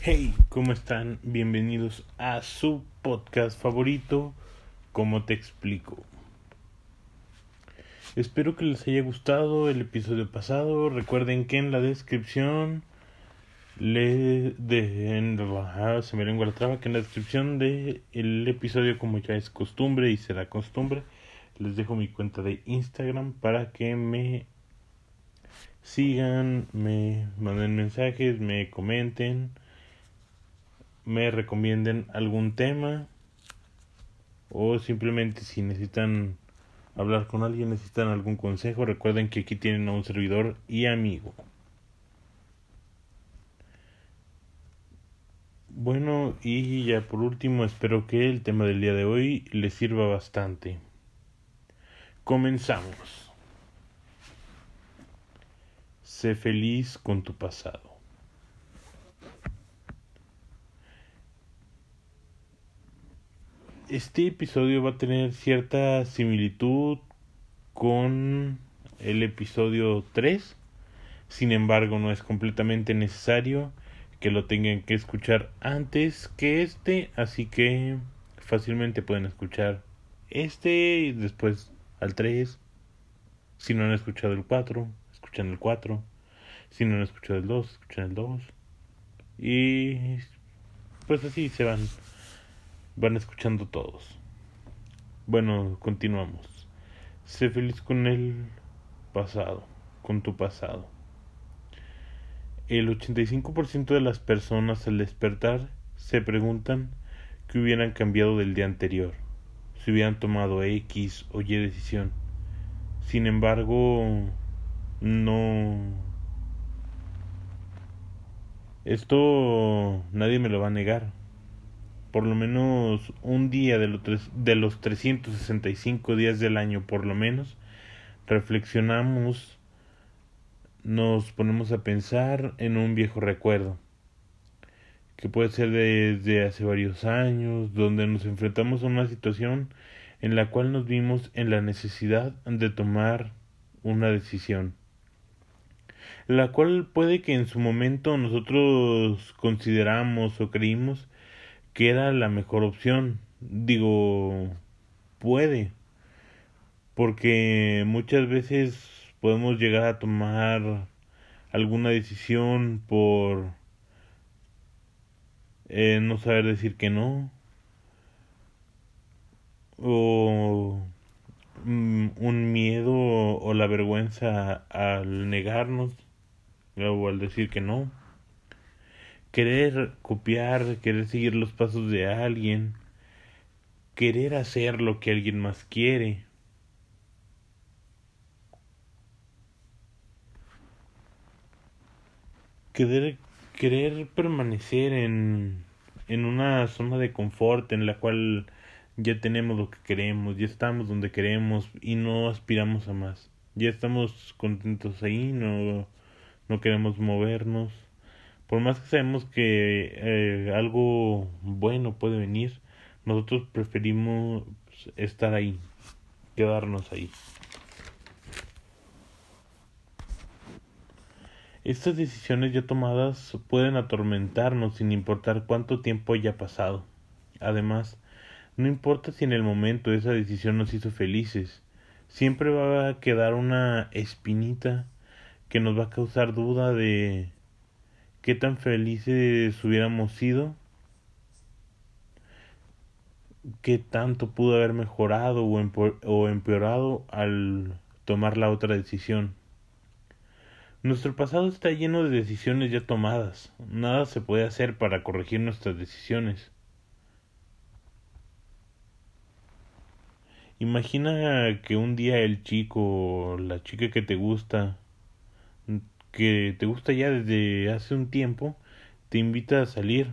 Hey, ¿cómo están? Bienvenidos a su podcast favorito, ¿Cómo te explico? Espero que les haya gustado el episodio pasado. Recuerden que en la descripción le de se me lengua la traba que en la descripción de el episodio como ya es costumbre y será costumbre les dejo mi cuenta de Instagram para que me sigan, me manden mensajes, me comenten me recomienden algún tema o simplemente si necesitan hablar con alguien, necesitan algún consejo, recuerden que aquí tienen a un servidor y amigo. Bueno, y ya por último, espero que el tema del día de hoy les sirva bastante. Comenzamos. Sé feliz con tu pasado. Este episodio va a tener cierta similitud con el episodio 3. Sin embargo, no es completamente necesario que lo tengan que escuchar antes que este, así que fácilmente pueden escuchar este y después al 3. Si no han escuchado el 4, escuchan el 4. Si no han escuchado el 2, escuchan el 2. Y pues así se van van escuchando todos. Bueno, continuamos. Sé feliz con el pasado, con tu pasado. El 85% de las personas al despertar se preguntan qué hubieran cambiado del día anterior, si hubieran tomado X o Y decisión. Sin embargo, no... Esto nadie me lo va a negar por lo menos un día de los, de los 365 días del año, por lo menos, reflexionamos, nos ponemos a pensar en un viejo recuerdo, que puede ser desde hace varios años, donde nos enfrentamos a una situación en la cual nos vimos en la necesidad de tomar una decisión, la cual puede que en su momento nosotros consideramos o creímos que era la mejor opción. Digo, puede. Porque muchas veces podemos llegar a tomar alguna decisión por eh, no saber decir que no. O mm, un miedo o la vergüenza al negarnos o al decir que no querer copiar, querer seguir los pasos de alguien, querer hacer lo que alguien más quiere. Querer, querer permanecer en, en una zona de confort en la cual ya tenemos lo que queremos, ya estamos donde queremos y no aspiramos a más. Ya estamos contentos ahí, no, no queremos movernos por más que sabemos que eh, algo bueno puede venir, nosotros preferimos estar ahí, quedarnos ahí. Estas decisiones ya tomadas pueden atormentarnos sin importar cuánto tiempo haya pasado. Además, no importa si en el momento esa decisión nos hizo felices, siempre va a quedar una espinita que nos va a causar duda de qué tan felices hubiéramos sido, qué tanto pudo haber mejorado o empeorado al tomar la otra decisión. Nuestro pasado está lleno de decisiones ya tomadas. Nada se puede hacer para corregir nuestras decisiones. Imagina que un día el chico o la chica que te gusta que te gusta ya desde hace un tiempo te invita a salir.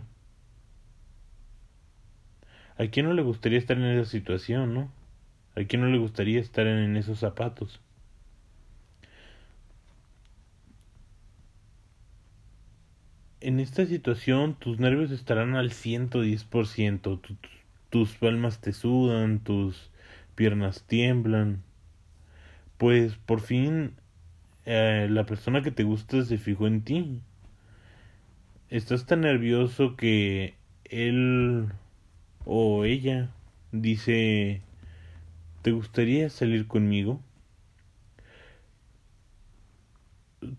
¿A quién no le gustaría estar en esa situación, no? ¿A quién no le gustaría estar en esos zapatos? En esta situación tus nervios estarán al 110%, tus palmas te sudan, tus piernas tiemblan, pues por fin eh, la persona que te gusta se fijó en ti. estás tan nervioso que él o ella dice, ¿te gustaría salir conmigo?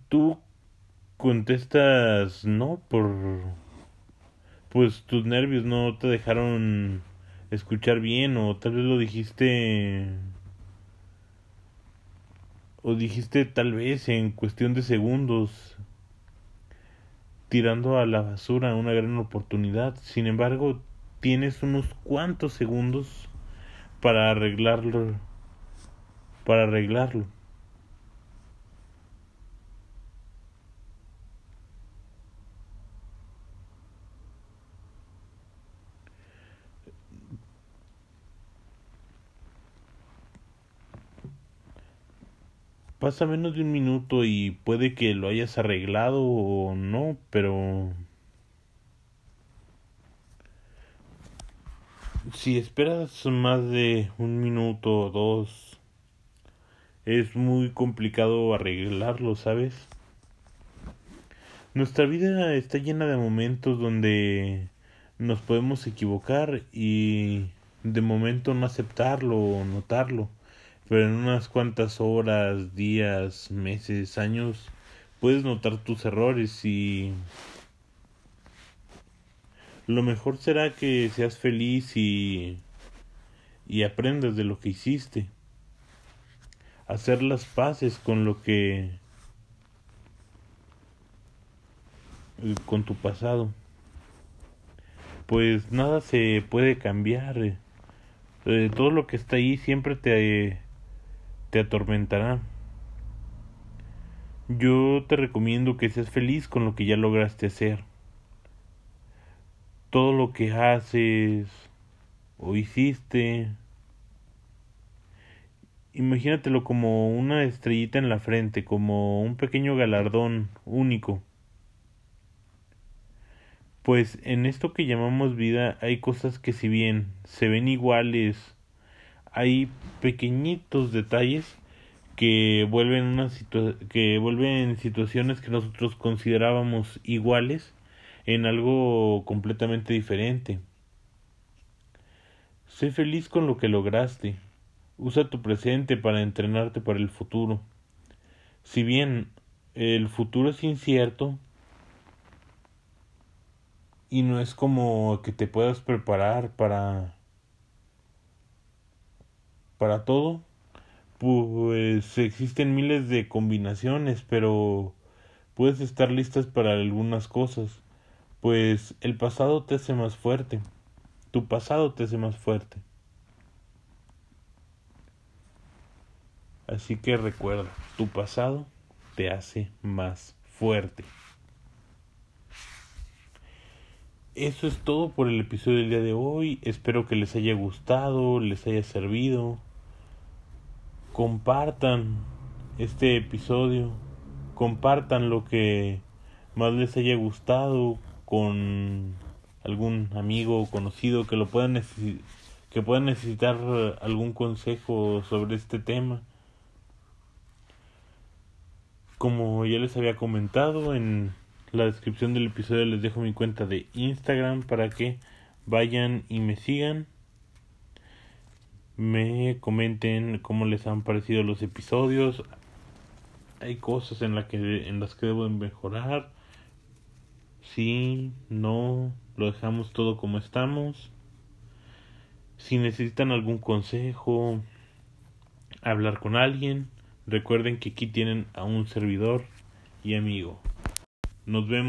Tú contestas no por pues tus nervios no te dejaron escuchar bien o tal vez lo dijiste o dijiste tal vez en cuestión de segundos tirando a la basura una gran oportunidad. Sin embargo, tienes unos cuantos segundos para arreglarlo para arreglarlo. Pasa menos de un minuto y puede que lo hayas arreglado o no, pero si esperas más de un minuto o dos, es muy complicado arreglarlo, ¿sabes? Nuestra vida está llena de momentos donde nos podemos equivocar y de momento no aceptarlo o notarlo pero en unas cuantas horas, días, meses, años, puedes notar tus errores y lo mejor será que seas feliz y, y aprendas de lo que hiciste. Hacer las paces con lo que con tu pasado. Pues nada se puede cambiar. Eh, todo lo que está ahí siempre te te atormentará. Yo te recomiendo que seas feliz con lo que ya lograste hacer. Todo lo que haces o hiciste, imagínatelo como una estrellita en la frente, como un pequeño galardón único. Pues en esto que llamamos vida hay cosas que si bien se ven iguales hay pequeñitos detalles que vuelven una que vuelven situaciones que nosotros considerábamos iguales en algo completamente diferente. Sé feliz con lo que lograste. Usa tu presente para entrenarte para el futuro. Si bien el futuro es incierto y no es como que te puedas preparar para para todo, pues existen miles de combinaciones, pero puedes estar listas para algunas cosas, pues el pasado te hace más fuerte, tu pasado te hace más fuerte. Así que recuerda, tu pasado te hace más fuerte. Eso es todo por el episodio del día de hoy. Espero que les haya gustado, les haya servido compartan este episodio, compartan lo que más les haya gustado con algún amigo o conocido que lo puedan que puedan necesitar algún consejo sobre este tema. Como ya les había comentado en la descripción del episodio les dejo mi cuenta de Instagram para que vayan y me sigan me comenten cómo les han parecido los episodios. Hay cosas en, que, en las que debo mejorar. Si, no, lo dejamos todo como estamos. Si necesitan algún consejo, hablar con alguien, recuerden que aquí tienen a un servidor y amigo. Nos vemos.